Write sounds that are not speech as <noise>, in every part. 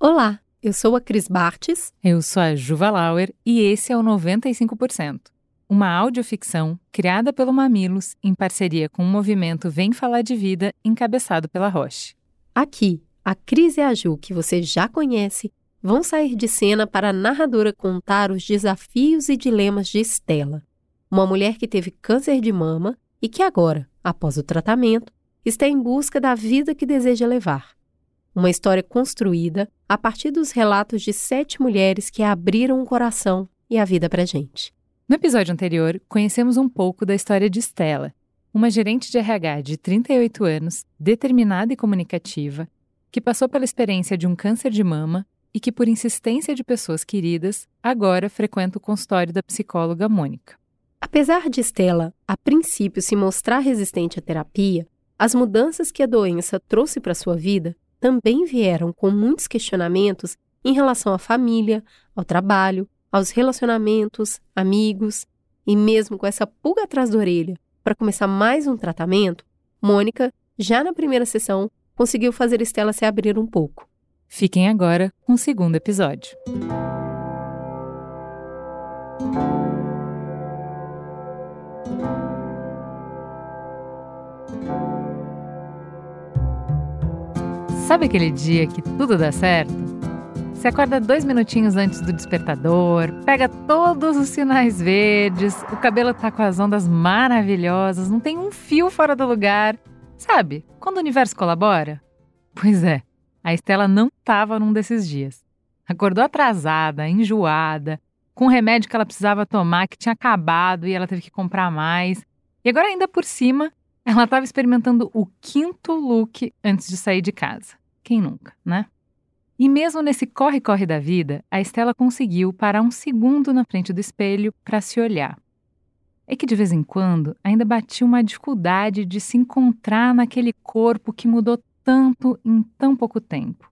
Olá, eu sou a Cris Bartes. Eu sou a Juva Lauer e esse é o 95%, uma audioficção criada pelo Mamilos em parceria com o movimento Vem Falar de Vida, encabeçado pela Roche. Aqui, a Cris e a Ju, que você já conhece, vão sair de cena para a narradora contar os desafios e dilemas de Estela, uma mulher que teve câncer de mama e que agora, após o tratamento, está em busca da vida que deseja levar. Uma história construída a partir dos relatos de sete mulheres que abriram o coração e a vida para gente. No episódio anterior, conhecemos um pouco da história de Estela, uma gerente de RH de 38 anos, determinada e comunicativa, que passou pela experiência de um câncer de mama e que, por insistência de pessoas queridas, agora frequenta o consultório da psicóloga Mônica. Apesar de Estela, a princípio, se mostrar resistente à terapia, as mudanças que a doença trouxe para sua vida também vieram com muitos questionamentos em relação à família, ao trabalho, aos relacionamentos, amigos, e mesmo com essa pulga atrás da orelha para começar mais um tratamento, Mônica, já na primeira sessão, conseguiu fazer Estela se abrir um pouco. Fiquem agora com o segundo episódio. Sabe aquele dia que tudo dá certo? Você acorda dois minutinhos antes do despertador, pega todos os sinais verdes, o cabelo tá com as ondas maravilhosas, não tem um fio fora do lugar. Sabe, quando o universo colabora? Pois é, a Estela não estava num desses dias. Acordou atrasada, enjoada, com um remédio que ela precisava tomar que tinha acabado e ela teve que comprar mais. E agora, ainda por cima, ela estava experimentando o quinto look antes de sair de casa. Quem nunca, né? E mesmo nesse corre-corre da vida, a Estela conseguiu parar um segundo na frente do espelho para se olhar. É que de vez em quando ainda batia uma dificuldade de se encontrar naquele corpo que mudou tanto em tão pouco tempo.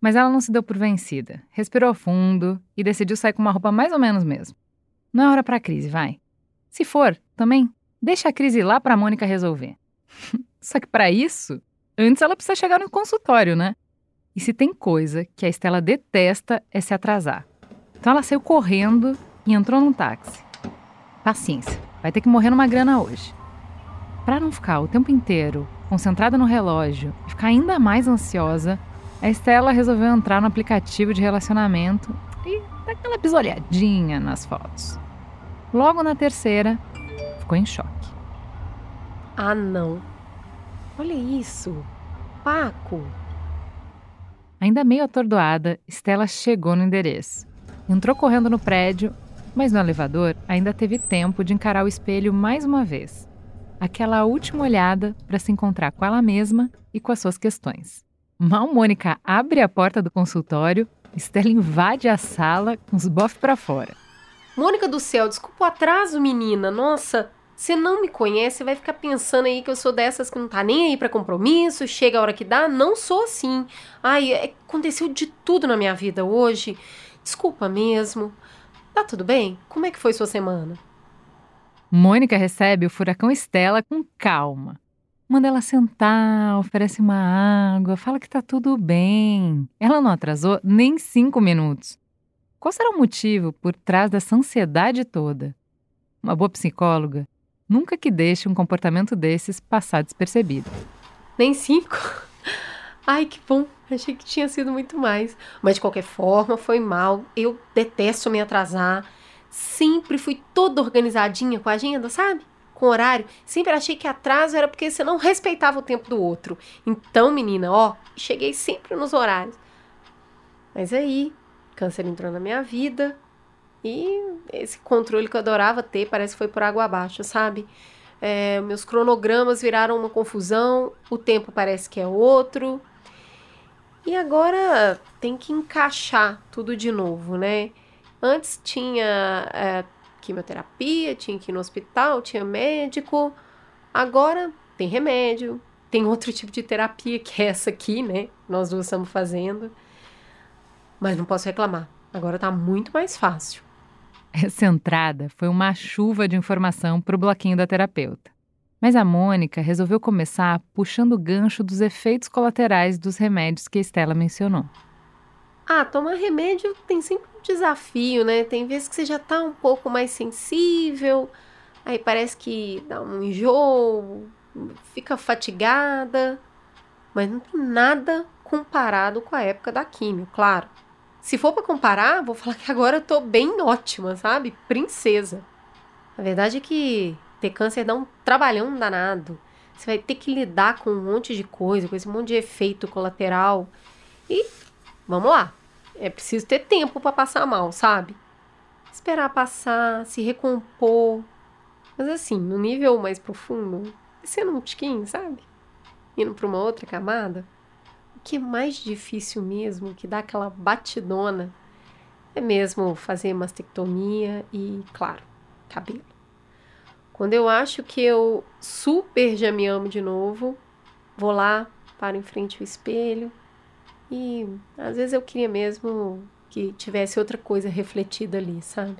Mas ela não se deu por vencida, respirou fundo e decidiu sair com uma roupa mais ou menos mesmo. Não é hora para crise, vai. Se for, também deixa a crise lá para a Mônica resolver. <laughs> Só que para isso, Antes ela precisa chegar no consultório, né? E se tem coisa que a Estela detesta é se atrasar. Então ela saiu correndo e entrou num táxi. Paciência, vai ter que morrer numa grana hoje. Para não ficar o tempo inteiro concentrada no relógio e ficar ainda mais ansiosa, a Estela resolveu entrar no aplicativo de relacionamento e dar aquela bisolhadinha nas fotos. Logo na terceira, ficou em choque. Ah, não. Olha isso! Paco! Ainda meio atordoada, Stella chegou no endereço. Entrou correndo no prédio, mas no elevador ainda teve tempo de encarar o espelho mais uma vez. Aquela última olhada para se encontrar com ela mesma e com as suas questões. Mal Mônica abre a porta do consultório, Stella invade a sala com os bofs para fora. Mônica do céu, desculpa o atraso, menina. Nossa, você não me conhece, vai ficar pensando aí que eu sou dessas que não tá nem aí para compromisso, chega a hora que dá. Não sou assim. Ai, é, aconteceu de tudo na minha vida hoje. Desculpa mesmo. Tá tudo bem? Como é que foi sua semana? Mônica recebe o furacão Estela com calma. Manda ela sentar, oferece uma água, fala que tá tudo bem. Ela não atrasou nem cinco minutos. Qual será o motivo por trás dessa ansiedade toda? Uma boa psicóloga Nunca que deixe um comportamento desses passar despercebido. Nem cinco? Ai, que bom. Achei que tinha sido muito mais. Mas de qualquer forma, foi mal. Eu detesto me atrasar. Sempre fui toda organizadinha com a agenda, sabe? Com horário. Sempre achei que atraso era porque você não respeitava o tempo do outro. Então, menina, ó, cheguei sempre nos horários. Mas aí, câncer entrou na minha vida. E esse controle que eu adorava ter parece que foi por água abaixo, sabe? É, meus cronogramas viraram uma confusão, o tempo parece que é outro. E agora tem que encaixar tudo de novo, né? Antes tinha é, quimioterapia, tinha que ir no hospital, tinha médico. Agora tem remédio, tem <laughs> outro tipo de terapia que é essa aqui, né? Nós duas estamos fazendo. Mas não posso reclamar. Agora tá muito mais fácil. Essa entrada foi uma chuva de informação para o bloquinho da terapeuta. Mas a Mônica resolveu começar puxando o gancho dos efeitos colaterais dos remédios que a Estela mencionou. Ah, tomar remédio tem sempre um desafio, né? Tem vezes que você já tá um pouco mais sensível, aí parece que dá um enjoo, fica fatigada, mas não tem nada comparado com a época da químio, claro. Se for para comparar, vou falar que agora eu tô bem ótima, sabe? Princesa. A verdade é que ter câncer dá um trabalhão danado. Você vai ter que lidar com um monte de coisa, com esse monte de efeito colateral. E vamos lá. É preciso ter tempo para passar mal, sabe? Esperar passar, se recompor. Mas assim, no nível mais profundo, sendo um tiquinho, sabe? Indo para uma outra camada. Que é mais difícil mesmo, que dá aquela batidona, é mesmo fazer mastectomia e, claro, cabelo. Quando eu acho que eu super já me amo de novo, vou lá, paro em frente ao espelho, e às vezes eu queria mesmo que tivesse outra coisa refletida ali, sabe?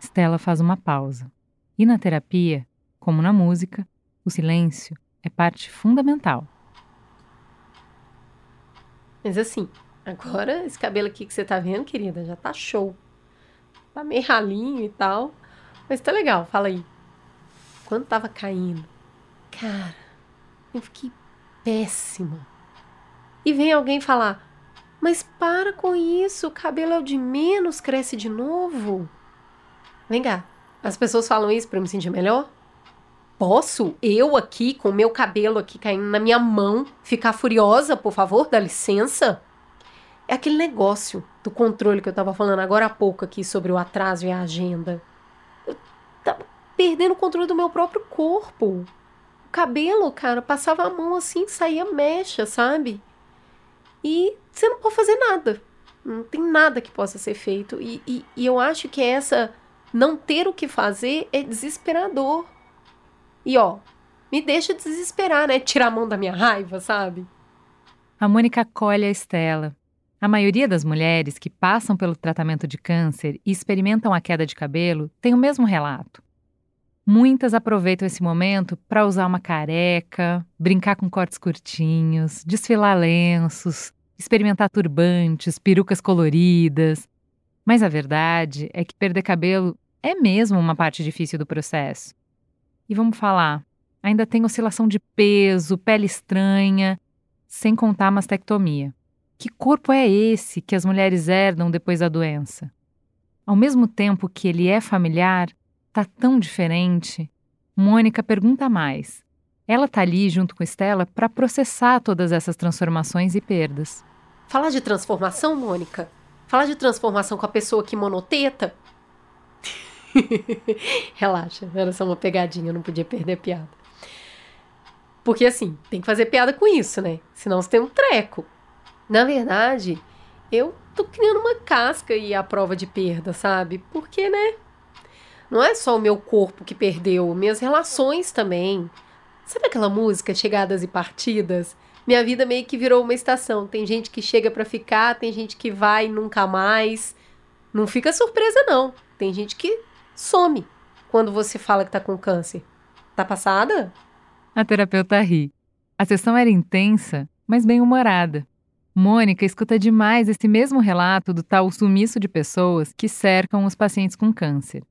Stella faz uma pausa. E na terapia, como na música, o silêncio é parte fundamental. Mas assim, agora esse cabelo aqui que você tá vendo, querida, já tá show. Tá meio ralinho e tal. Mas tá legal, fala aí. Quando tava caindo, cara, eu fiquei péssima. E vem alguém falar: Mas para com isso, o cabelo é o de menos, cresce de novo. Vem cá, as pessoas falam isso para me sentir melhor? Posso, eu aqui, com o meu cabelo aqui caindo na minha mão, ficar furiosa, por favor, dá licença? É aquele negócio do controle que eu tava falando agora há pouco aqui sobre o atraso e a agenda. Eu tava perdendo o controle do meu próprio corpo. O cabelo, cara, passava a mão assim, saía mecha, sabe? e você não pode fazer nada. Não tem nada que possa ser feito. E, e, e eu acho que essa não ter o que fazer é desesperador. E ó, me deixa desesperar, né? Tirar a mão da minha raiva, sabe? A Mônica acolhe a Estela. A maioria das mulheres que passam pelo tratamento de câncer e experimentam a queda de cabelo tem o mesmo relato. Muitas aproveitam esse momento para usar uma careca, brincar com cortes curtinhos, desfilar lenços, experimentar turbantes, perucas coloridas. Mas a verdade é que perder cabelo é mesmo uma parte difícil do processo. E vamos falar, ainda tem oscilação de peso, pele estranha, sem contar a mastectomia. Que corpo é esse que as mulheres herdam depois da doença? Ao mesmo tempo que ele é familiar, Tá tão diferente. Mônica pergunta mais. Ela tá ali junto com Estela para processar todas essas transformações e perdas. Falar de transformação, Mônica? Falar de transformação com a pessoa que monoteta? <laughs> Relaxa, era só uma pegadinha, eu não podia perder piada. Porque assim, tem que fazer piada com isso, né? Senão você tem um treco. Na verdade, eu tô criando uma casca e a prova de perda, sabe? Porque, né? Não é só o meu corpo que perdeu, minhas relações também. Sabe aquela música Chegadas e Partidas? Minha vida meio que virou uma estação. Tem gente que chega para ficar, tem gente que vai nunca mais. Não fica surpresa não. Tem gente que some quando você fala que tá com câncer. Tá passada? A terapeuta ri. A sessão era intensa, mas bem-humorada. Mônica escuta demais esse mesmo relato do tal sumiço de pessoas que cercam os pacientes com câncer.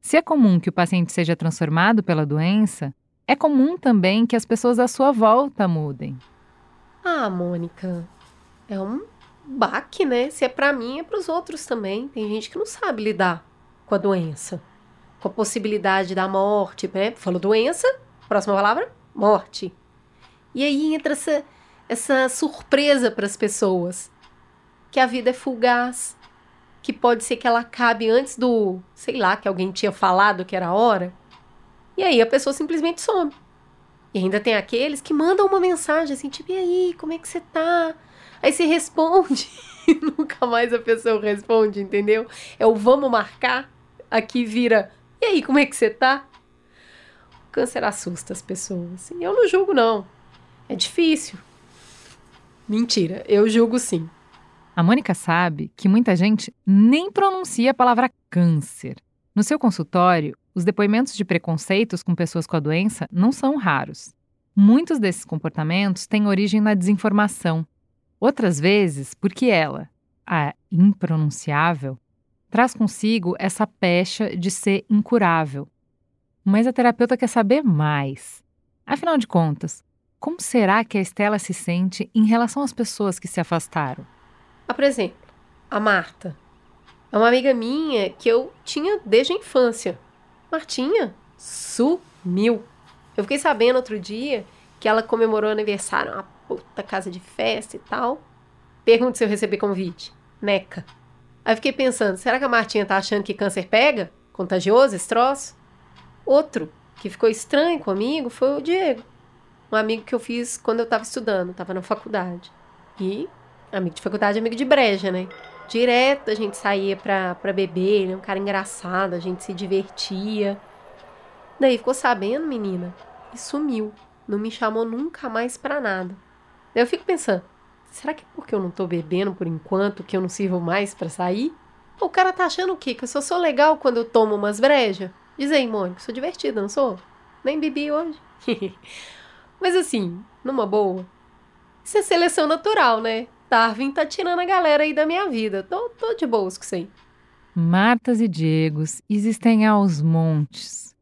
Se é comum que o paciente seja transformado pela doença, é comum também que as pessoas à sua volta mudem. Ah, Mônica, é um baque, né? Se é para mim, é para os outros também. Tem gente que não sabe lidar com a doença, com a possibilidade da morte, né? Falou doença, próxima palavra, morte. E aí entra essa, essa surpresa para as pessoas, que a vida é fugaz, que pode ser que ela acabe antes do, sei lá, que alguém tinha falado que era a hora. E aí a pessoa simplesmente some. E ainda tem aqueles que mandam uma mensagem assim, tipo, e aí, como é que você tá? Aí você <laughs> responde e nunca mais a pessoa responde, entendeu? É o vamos marcar, aqui vira, e aí, como é que você tá? O câncer assusta as pessoas. E eu não julgo, não. É difícil. Mentira, eu julgo sim. A Mônica sabe que muita gente nem pronuncia a palavra câncer. No seu consultório, os depoimentos de preconceitos com pessoas com a doença não são raros. Muitos desses comportamentos têm origem na desinformação. Outras vezes, porque ela, a impronunciável, traz consigo essa pecha de ser incurável. Mas a terapeuta quer saber mais. Afinal de contas, como será que a Estela se sente em relação às pessoas que se afastaram? Ah, por exemplo, a Marta. É uma amiga minha que eu tinha desde a infância. Martinha sumiu. Eu fiquei sabendo outro dia que ela comemorou aniversário, uma puta casa de festa e tal. Pergunta se eu recebi convite. Neca. Aí fiquei pensando, será que a Martinha tá achando que câncer pega? Contagioso esse troço? Outro que ficou estranho comigo foi o Diego. Um amigo que eu fiz quando eu tava estudando, tava na faculdade. E amigo de faculdade, amigo de breja, né? Direto a gente saía pra, pra beber, ele é um cara engraçado, a gente se divertia. Daí ficou sabendo, menina, e sumiu. Não me chamou nunca mais pra nada. Daí eu fico pensando, será que é porque eu não tô bebendo por enquanto que eu não sirvo mais para sair? O cara tá achando o quê? Que eu só sou legal quando eu tomo umas brejas? Diz aí, Mônica, sou divertida, não sou? Nem bebi hoje. <laughs> Mas assim, numa boa. Isso é seleção natural, né? Darwin tá tirando a galera aí da minha vida. Tô, tô de boas com isso aí. Martas e Diegos existem aos montes.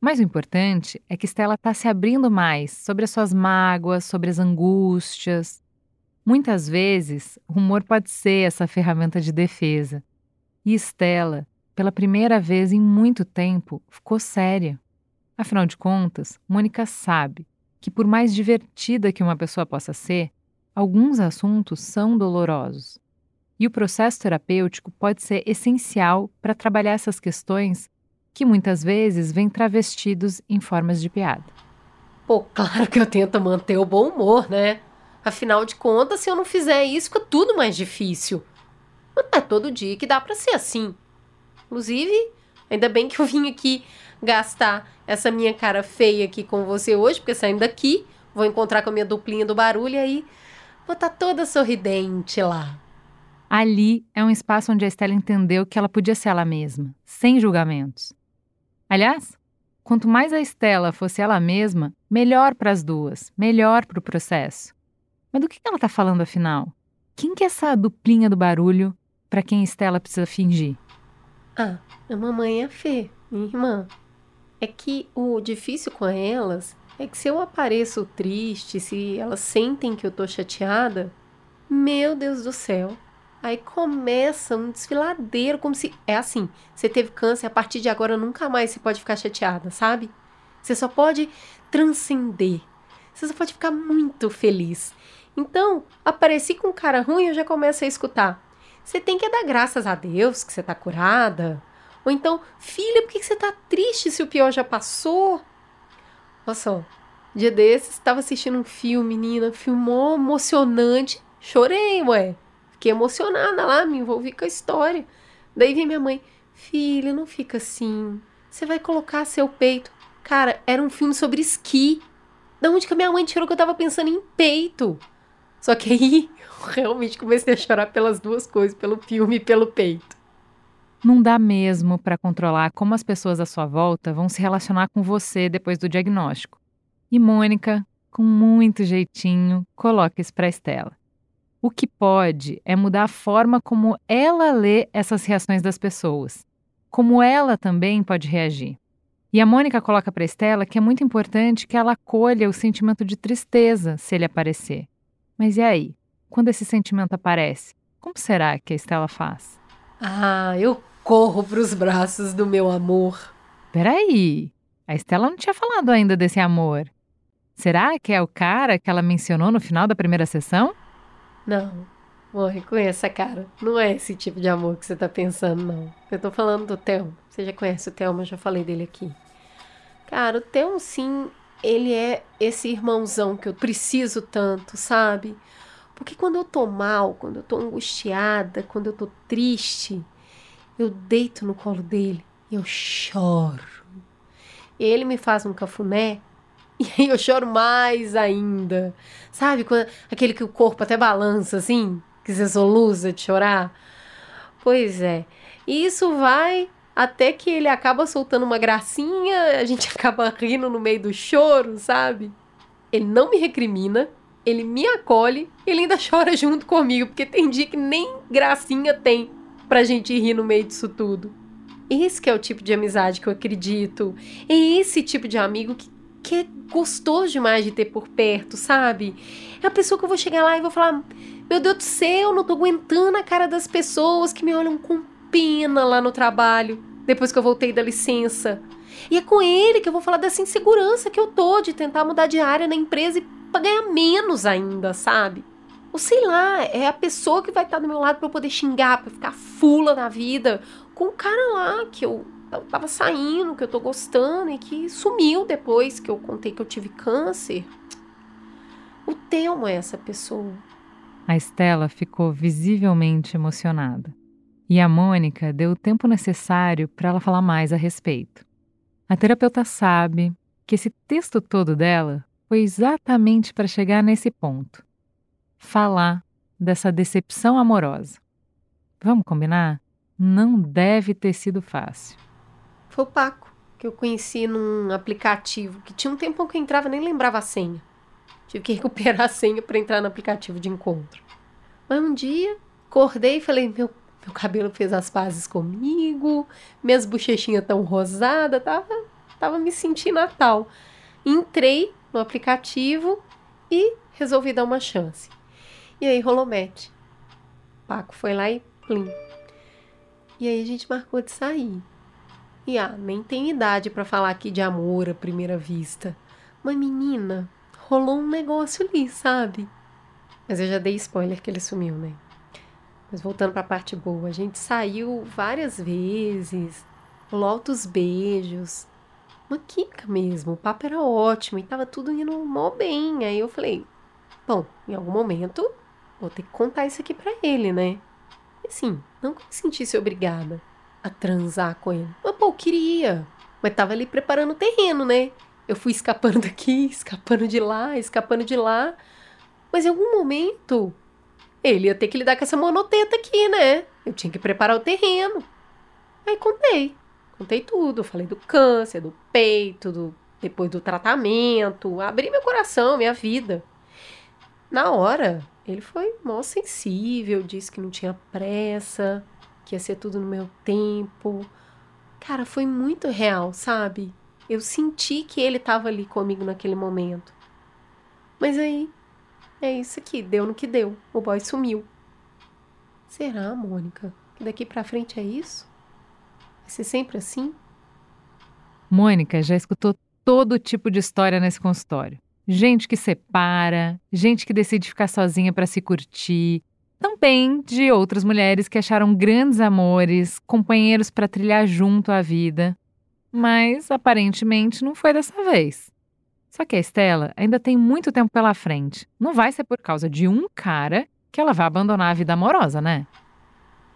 Mas o importante é que Stella está se abrindo mais sobre as suas mágoas, sobre as angústias. Muitas vezes, o humor pode ser essa ferramenta de defesa. E Stella, pela primeira vez em muito tempo, ficou séria. Afinal de contas, Mônica sabe que, por mais divertida que uma pessoa possa ser, alguns assuntos são dolorosos. E o processo terapêutico pode ser essencial para trabalhar essas questões que muitas vezes vêm travestidos em formas de piada. Pô, claro que eu tento manter o bom humor, né? Afinal de contas, se eu não fizer isso, fica tudo mais difícil. Mas não é todo dia que dá para ser assim. Inclusive, ainda bem que eu vim aqui gastar essa minha cara feia aqui com você hoje, porque saindo daqui, vou encontrar com a minha duplinha do barulho e aí vou estar tá toda sorridente lá. Ali é um espaço onde a Estela entendeu que ela podia ser ela mesma, sem julgamentos. Aliás, quanto mais a Estela fosse ela mesma, melhor para as duas, melhor para o processo. Mas do que ela está falando afinal? Quem que é essa duplinha do barulho para quem Estela precisa fingir? Ah, a mamãe é a Fê, minha irmã. É que o difícil com elas é que se eu apareço triste, se elas sentem que eu tô chateada, meu Deus do céu, Aí começa um desfiladeiro, como se. É assim: você teve câncer, a partir de agora nunca mais você pode ficar chateada, sabe? Você só pode transcender. Você só pode ficar muito feliz. Então, apareci com um cara ruim, eu já começo a escutar. Você tem que dar graças a Deus que você tá curada. Ou então, filha, por que você tá triste se o pior já passou? Olha só, dia desses, estava assistindo um filme, menina, filmou emocionante. Chorei, ué. Fiquei emocionada lá, me envolvi com a história. Daí vem minha mãe, filha, não fica assim. Você vai colocar seu peito. Cara, era um filme sobre esqui. Da onde que a minha mãe tirou que eu tava pensando em peito? Só que aí <laughs> eu realmente comecei a chorar pelas duas coisas, pelo filme e pelo peito. Não dá mesmo para controlar como as pessoas à sua volta vão se relacionar com você depois do diagnóstico. E Mônica, com muito jeitinho, coloca isso para Estela. O que pode é mudar a forma como ela lê essas reações das pessoas, como ela também pode reagir. E a Mônica coloca para Estela que é muito importante que ela acolha o sentimento de tristeza se ele aparecer. Mas e aí? Quando esse sentimento aparece, como será que a Estela faz? Ah, eu corro para os braços do meu amor. Peraí, a Estela não tinha falado ainda desse amor. Será que é o cara que ela mencionou no final da primeira sessão? Não. Bom, reconheça, cara. Não é esse tipo de amor que você tá pensando, não. Eu tô falando do Theo. Você já conhece o Theo, mas já falei dele aqui. Cara, o Theo, sim, ele é esse irmãozão que eu preciso tanto, sabe? Porque quando eu tô mal, quando eu tô angustiada, quando eu tô triste, eu deito no colo dele e eu choro. Ele me faz um cafuné <laughs> e aí eu choro mais ainda. Sabe? Quando, aquele que o corpo até balança assim, que você soluça de chorar. Pois é. E isso vai até que ele acaba soltando uma gracinha, a gente <laughs> acaba rindo no meio do choro, sabe? Ele não me recrimina, ele me acolhe ele ainda <laughs> chora junto comigo, porque tem dia que nem gracinha tem pra gente rir no meio disso tudo. Esse é o tipo de amizade que eu acredito. É esse tipo de amigo que, que é gostoso demais de ter por perto, sabe? É a pessoa que eu vou chegar lá e vou falar: Meu Deus do céu, não tô aguentando a cara das pessoas que me olham com pena lá no trabalho, depois que eu voltei da licença. E é com ele que eu vou falar dessa insegurança que eu tô de tentar mudar de área na empresa e pra ganhar menos ainda, sabe? Ou sei lá, é a pessoa que vai estar do meu lado para eu poder xingar, para ficar fula na vida, com o cara lá que eu, tava saindo, que eu tô gostando e que sumiu depois que eu contei que eu tive câncer. O Telmo é essa pessoa. A Estela ficou visivelmente emocionada. E a Mônica deu o tempo necessário para ela falar mais a respeito. A terapeuta sabe que esse texto todo dela foi exatamente para chegar nesse ponto falar dessa decepção amorosa. Vamos combinar? Não deve ter sido fácil. Foi o Paco, que eu conheci num aplicativo que tinha um tempo que eu entrava nem lembrava a senha. Tive que <laughs> recuperar a senha para entrar no aplicativo de encontro. Mas um dia, acordei e falei: meu, meu cabelo fez as pazes comigo, minhas bochechinhas tão rosadas, tava, tava me sentindo Natal. Entrei no aplicativo e resolvi dar uma chance. E aí rolou match. Paco foi lá e plim. E aí a gente marcou de sair. E ah, nem tem idade para falar aqui de amor à primeira vista. Mas menina, rolou um negócio ali, sabe? Mas eu já dei spoiler que ele sumiu, né? Mas voltando para a parte boa, a gente saiu várias vezes, rolou altos beijos, uma química mesmo, o papo era ótimo e tava tudo indo mó bem. Aí eu falei, bom, em algum momento vou ter que contar isso aqui para ele, né? E assim, não me sentisse obrigada a transar com ele. Mas, pô, queria. Mas tava ali preparando o terreno, né? Eu fui escapando <laughs> daqui, escapando de lá, escapando de lá. Mas em algum momento, ele ia ter que lidar com essa monoteta aqui, né? Eu tinha que preparar o terreno. Aí contei. Contei tudo. Falei do câncer, do peito, do, depois do tratamento. Abri meu coração, minha vida. Na hora, ele foi mó sensível, disse que não tinha pressa, que ia ser tudo no meu tempo. Cara, foi muito real, sabe? Eu senti que ele estava ali comigo naquele momento. Mas aí, é isso aqui, deu no que deu. O boy sumiu. Será, Mônica, que daqui para frente é isso? Vai ser sempre assim? Mônica já escutou todo tipo de história nesse consultório. Gente que separa, gente que decide ficar sozinha para se curtir. Também de outras mulheres que acharam grandes amores, companheiros para trilhar junto a vida. Mas aparentemente não foi dessa vez. Só que a Estela ainda tem muito tempo pela frente. Não vai ser por causa de um cara que ela vai abandonar a vida amorosa, né?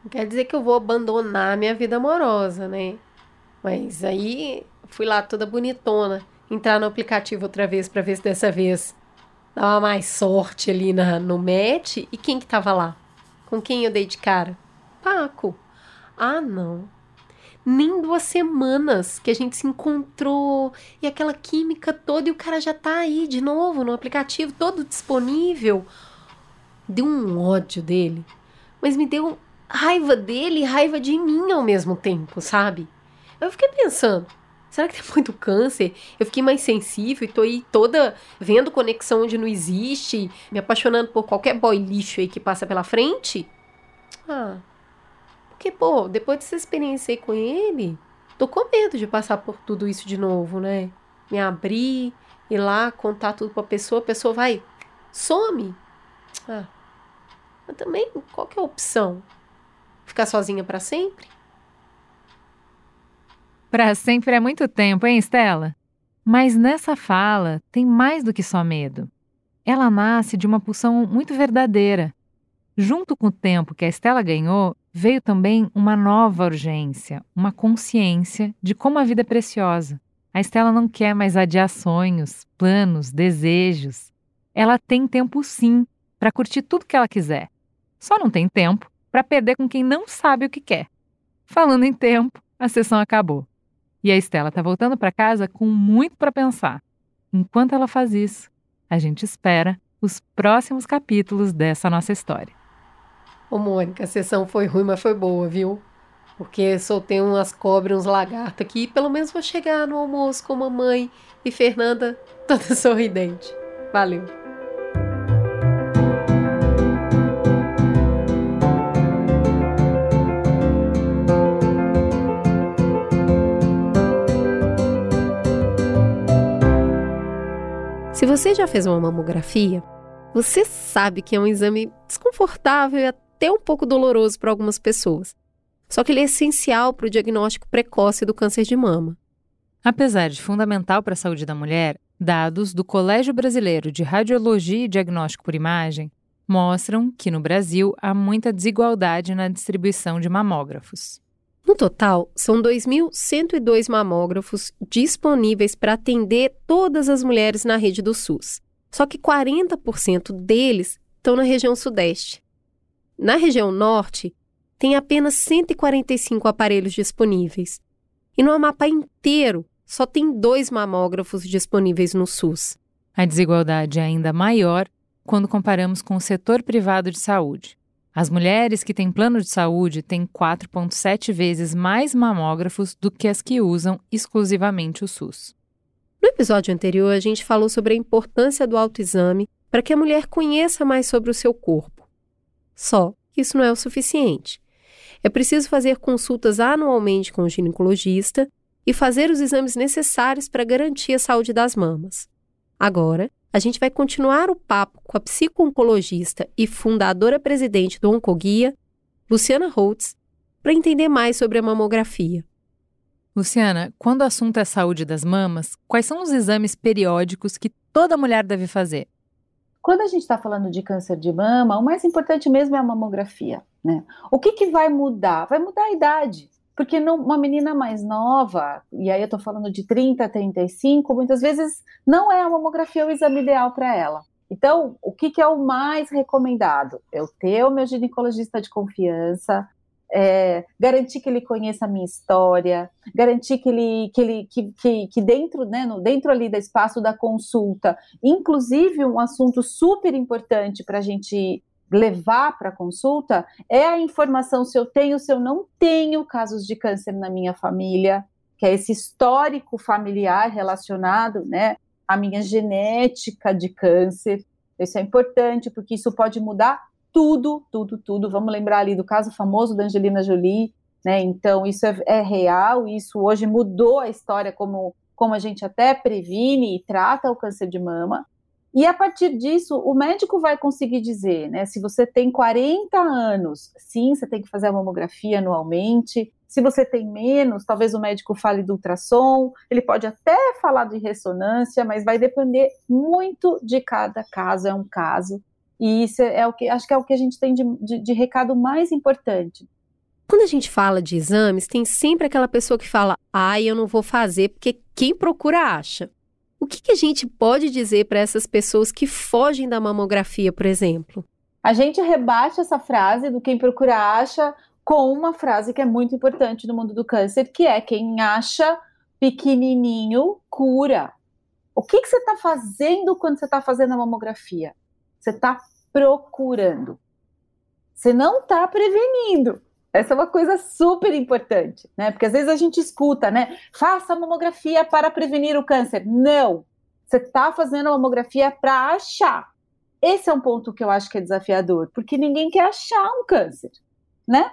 Não quer dizer que eu vou abandonar a minha vida amorosa, né? Mas aí fui lá toda bonitona entrar no aplicativo outra vez para ver se dessa vez dava mais sorte ali na, no match. E quem que tava lá? Com quem eu dei de cara? Paco. Ah, não. Nem duas semanas que a gente se encontrou e aquela química toda e o cara já tá aí de novo no aplicativo, todo disponível. Deu um ódio dele, mas me deu raiva dele e raiva de mim ao mesmo tempo, sabe? Eu fiquei pensando, Será que tem <laughs> muito câncer? Eu fiquei mais sensível e tô aí toda vendo conexão onde não existe, me apaixonando por qualquer boy lixo aí que passa pela frente? Ah, porque, pô, depois dessa experiência com ele, tô com medo de passar por tudo isso de novo, né? Me abrir, ir lá, contar tudo pra pessoa, a pessoa vai, some. Ah, mas também, qual que é a opção? Ficar sozinha para sempre? Para sempre é muito tempo, hein, Estela? Mas nessa fala tem mais do que só medo. Ela nasce de uma pulsão muito verdadeira. Junto com o tempo que a Estela ganhou, veio também uma nova urgência, uma consciência de como a vida é preciosa. A Estela não quer mais adiar sonhos, planos, desejos. Ela tem tempo sim para curtir tudo que ela quiser. Só não tem tempo para perder com quem não sabe o que quer. Falando em tempo, a sessão acabou. E a Estela está voltando para casa com muito para pensar. Enquanto ela faz isso, a gente espera os próximos capítulos dessa nossa história. Ô, Mônica, a sessão foi ruim, mas foi boa, viu? Porque soltei umas cobras, uns lagartos aqui, e pelo menos vou chegar no almoço com mamãe e Fernanda <laughs> toda sorridente. Valeu! Se você já fez uma mamografia, você sabe que é um exame desconfortável e até um pouco doloroso para algumas pessoas. Só que ele é essencial para o diagnóstico precoce do câncer de mama. Apesar de fundamental para a saúde da mulher, dados do Colégio Brasileiro de Radiologia e Diagnóstico por Imagem mostram que no Brasil há muita desigualdade na distribuição de mamógrafos. No total, são 2.102 mamógrafos disponíveis para atender todas as mulheres na rede do SUS. Só que 40% deles estão na região Sudeste. Na região Norte, tem apenas 145 aparelhos disponíveis. E no Amapá inteiro, só tem dois mamógrafos disponíveis no SUS. A desigualdade é ainda maior quando comparamos com o setor privado de saúde. As mulheres que têm plano de saúde têm 4,7 vezes mais mamógrafos do que as que usam exclusivamente o SUS. No episódio anterior, a gente falou sobre a importância do autoexame para que a mulher conheça mais sobre o seu corpo. Só que isso não é o suficiente. É preciso fazer consultas anualmente com o ginecologista e fazer os exames necessários para garantir a saúde das mamas. Agora, a gente vai continuar o papo com a psico-oncologista e fundadora presidente do Oncoguia, Luciana Holtz, para entender mais sobre a mamografia. Luciana, quando o assunto é saúde das mamas, quais são os exames periódicos que toda mulher deve fazer? Quando a gente está falando de câncer de mama, o mais importante mesmo é a mamografia. Né? O que, que vai mudar? Vai mudar a idade. Porque não, uma menina mais nova, e aí eu estou falando de 30 a 35, muitas vezes não é a mamografia o exame ideal para ela. Então, o que, que, é o mais recomendado? Eu ter o meu ginecologista de confiança, é, garantir que ele conheça a minha história, garantir que ele, que, ele, que, que, que dentro, né, no, dentro ali do espaço da consulta, inclusive um assunto super importante para a gente levar para consulta é a informação se eu tenho, se eu não tenho casos de câncer na minha família, que é esse histórico familiar relacionado, né, à minha genética de câncer. Isso é importante porque isso pode mudar tudo, tudo, tudo. Vamos lembrar ali do caso famoso da Angelina Jolie, né? Então isso é, é real, isso hoje mudou a história como como a gente até previne e trata o câncer de mama. E a partir disso, o médico vai conseguir dizer, né? Se você tem 40 anos, sim, você tem que fazer a mamografia anualmente. Se você tem menos, talvez o médico fale do ultrassom, ele pode até falar de ressonância, mas vai depender muito de cada caso, é um caso. E isso é o que acho que é o que a gente tem de, de, de recado mais importante. Quando a gente fala de exames, tem sempre aquela pessoa que fala: ah, eu não vou fazer porque quem procura acha. O que, que a gente pode dizer para essas pessoas que fogem da mamografia, por exemplo? A gente rebate essa frase do quem procura acha com uma frase que é muito importante no mundo do câncer, que é quem acha pequenininho cura. O que, que você está fazendo quando você está fazendo a mamografia? Você está procurando. Você não está prevenindo. Essa é uma coisa super importante, né? Porque às vezes a gente escuta, né? Faça mamografia para prevenir o câncer. Não. Você está fazendo a mamografia para achar. Esse é um ponto que eu acho que é desafiador, porque ninguém quer achar um câncer, né?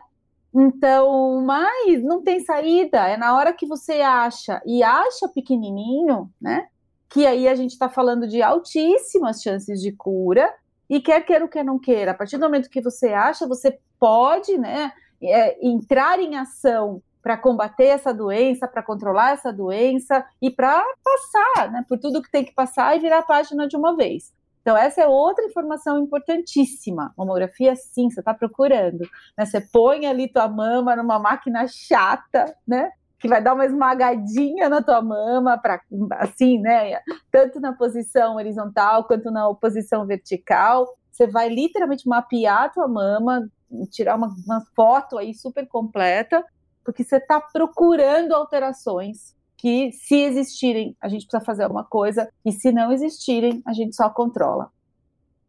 Então, mas não tem saída. É na hora que você acha e acha pequenininho, né? Que aí a gente está falando de altíssimas chances de cura. E quer queira ou quer não queira, a partir do momento que você acha, você pode, né? é, entrar em ação para combater essa doença, para controlar essa doença e para passar né, por tudo que tem que passar e virar a página de uma vez. Então, essa é outra informação importantíssima. Mamografia, sim, você está procurando. Né? Você põe ali tua mama numa máquina chata, né? Que vai dar uma esmagadinha na tua mama, para assim, né? Tanto na posição horizontal quanto na posição vertical. Você vai literalmente mapear a tua mama, tirar uma, uma foto aí super completa, porque você está procurando alterações que, se existirem, a gente precisa fazer alguma coisa, e se não existirem, a gente só controla.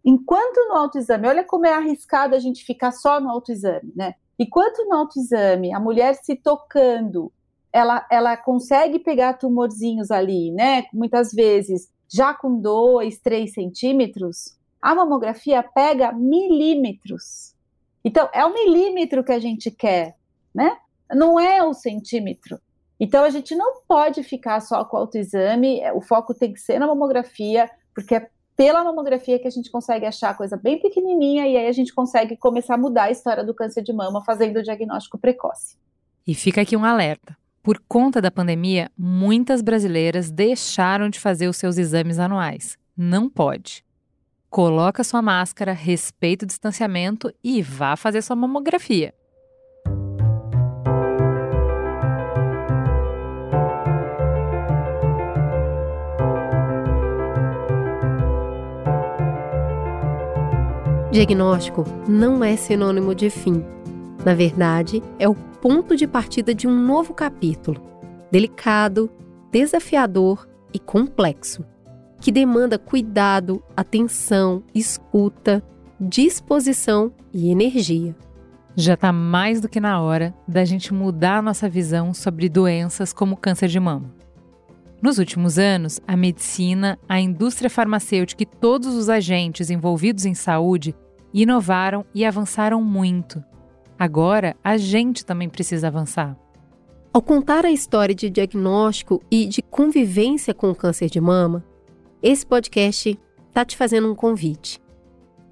enquanto no autoexame, olha como é arriscado a gente ficar só no autoexame, né? Enquanto no autoexame a mulher se tocando, ela, ela consegue pegar tumorzinhos ali, né? Muitas vezes já com 2, 3 centímetros, a mamografia pega milímetros. Então, é o milímetro que a gente quer, né? Não é o centímetro. Então, a gente não pode ficar só com o autoexame, o foco tem que ser na mamografia, porque é pela mamografia que a gente consegue achar coisa bem pequenininha e aí a gente consegue começar a mudar a história do câncer de mama fazendo o diagnóstico precoce. E fica aqui um alerta. Por conta da pandemia, muitas brasileiras deixaram de fazer os seus exames anuais. Não pode. Coloca sua máscara, respeita o distanciamento e vá fazer sua mamografia. Diagnóstico não é sinônimo de fim. Na verdade, é o ponto de partida de um novo capítulo, delicado, desafiador e complexo, que demanda cuidado, atenção, escuta, disposição e energia. Já está mais do que na hora da gente mudar a nossa visão sobre doenças como câncer de mama. Nos últimos anos, a medicina, a indústria farmacêutica e todos os agentes envolvidos em saúde inovaram e avançaram muito. Agora, a gente também precisa avançar. Ao contar a história de diagnóstico e de convivência com o câncer de mama, esse podcast está te fazendo um convite.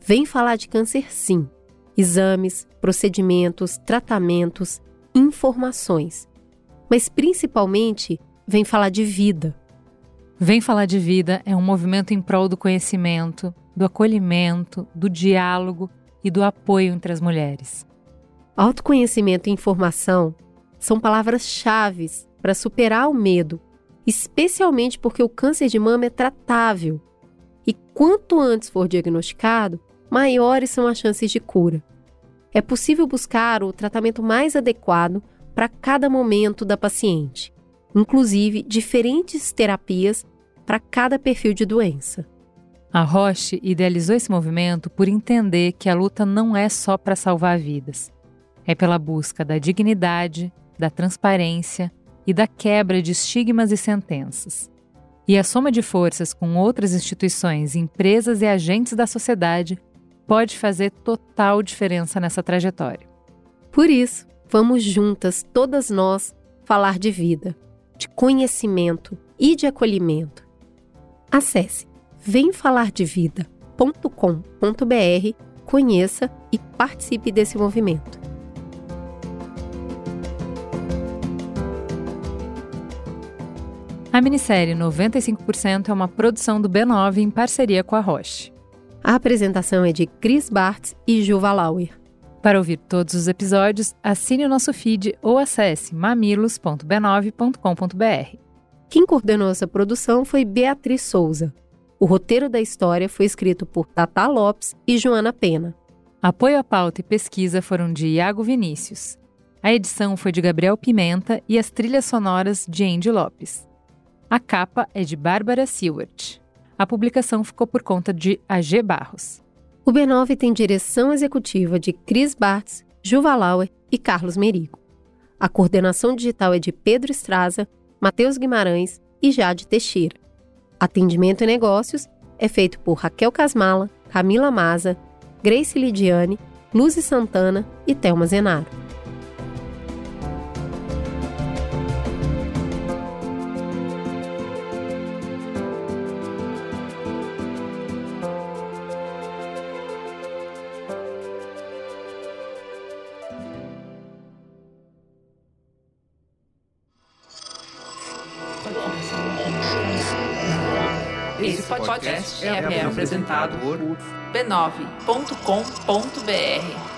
Vem falar de câncer sim. Exames, procedimentos, tratamentos, informações. Mas principalmente vem falar de vida. Vem falar de vida é um movimento em prol do conhecimento, do acolhimento, do diálogo e do apoio entre as mulheres. Autoconhecimento e informação são palavras-chave para superar o medo, especialmente porque o câncer de mama é tratável. E quanto antes for diagnosticado, maiores são as chances de cura. É possível buscar o tratamento mais adequado para cada momento da paciente inclusive diferentes terapias para cada perfil de doença. A Roche idealizou esse movimento por entender que a luta não é só para salvar vidas. É pela busca da dignidade, da transparência e da quebra de estigmas e sentenças. E a soma de forças com outras instituições, empresas e agentes da sociedade pode fazer total diferença nessa trajetória. Por isso, vamos juntas, todas nós, falar de vida de conhecimento e de acolhimento. Acesse vemfalardevida.com.br, conheça e participe desse movimento. A minissérie 95% é uma produção do B9 em parceria com a Roche. A apresentação é de Chris Bartz e Juva Lauer. Para ouvir todos os episódios, assine o nosso feed ou acesse mamilos.b9.com.br. Quem coordenou essa produção foi Beatriz Souza. O roteiro da história foi escrito por Tata Lopes e Joana Pena. Apoio à pauta e pesquisa foram de Iago Vinícius. A edição foi de Gabriel Pimenta e as trilhas sonoras de Andy Lopes. A capa é de Bárbara Seward. A publicação ficou por conta de AG Barros. O B9 tem direção executiva de Cris Bartz, Juva Lauer e Carlos Merigo. A coordenação digital é de Pedro Estraza, Matheus Guimarães e Jade Teixeira. Atendimento e negócios é feito por Raquel Casmala, Camila Maza, Grace Lidiane, Luzi Santana e Thelma Zenaro. Podcast é, é apresentado por b9.com.br.